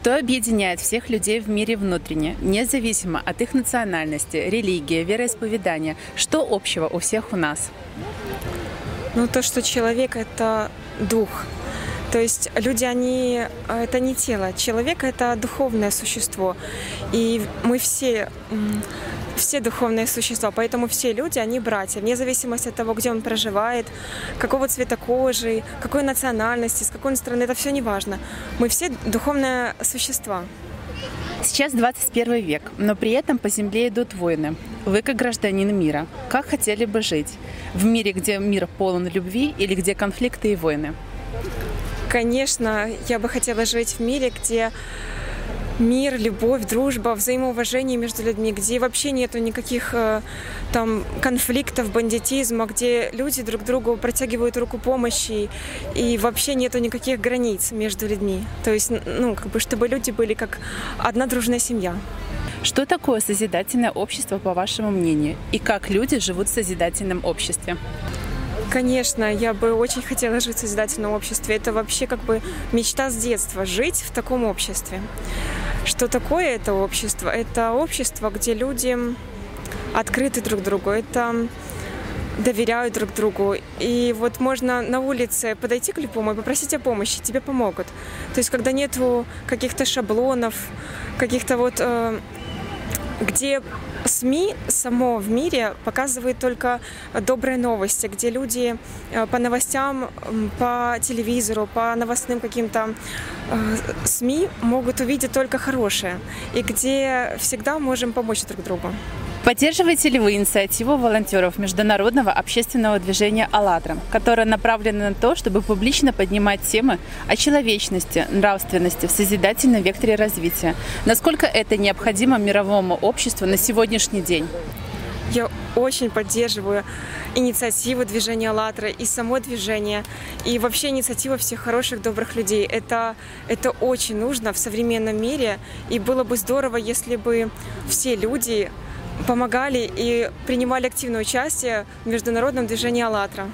Что объединяет всех людей в мире внутренне, независимо от их национальности, религии, вероисповедания? Что общего у всех у нас? Ну, то, что человек — это дух. То есть люди, они — это не тело. Человек — это духовное существо. И мы все все духовные существа, поэтому все люди, они братья, вне зависимости от того, где он проживает, какого цвета кожи, какой национальности, с какой он страны, это все не важно. Мы все духовные существа. Сейчас 21 век, но при этом по земле идут войны. Вы, как гражданин мира, как хотели бы жить? В мире, где мир полон любви или где конфликты и войны? Конечно, я бы хотела жить в мире, где мир, любовь, дружба, взаимоуважение между людьми, где вообще нету никаких э, там конфликтов, бандитизма, где люди друг другу протягивают руку помощи и вообще нету никаких границ между людьми. То есть, ну, как бы, чтобы люди были как одна дружная семья. Что такое созидательное общество, по вашему мнению? И как люди живут в созидательном обществе? Конечно, я бы очень хотела жить в созидательном обществе. Это вообще как бы мечта с детства – жить в таком обществе. Что такое это общество? Это общество, где люди открыты друг другу, это доверяют друг другу. И вот можно на улице подойти к любому и попросить о помощи, тебе помогут. То есть когда нету каких-то шаблонов, каких-то вот э, где СМИ само в мире показывает только добрые новости, где люди э, по новостям, по телевизору, по новостным каким-то э, СМИ могут увидеть только хорошее, и где всегда можем помочь друг другу. Поддерживаете ли вы инициативу волонтеров Международного общественного движения «АЛЛАТРА», которая направлена на то, чтобы публично поднимать темы о человечности, нравственности в созидательном векторе развития? Насколько это необходимо мировому обществу на сегодняшний день? Я очень поддерживаю инициативу движения «АЛЛАТРА» и само движение, и вообще инициатива всех хороших, добрых людей. Это, это очень нужно в современном мире, и было бы здорово, если бы все люди помогали и принимали активное участие в международном движении «АЛЛАТРА».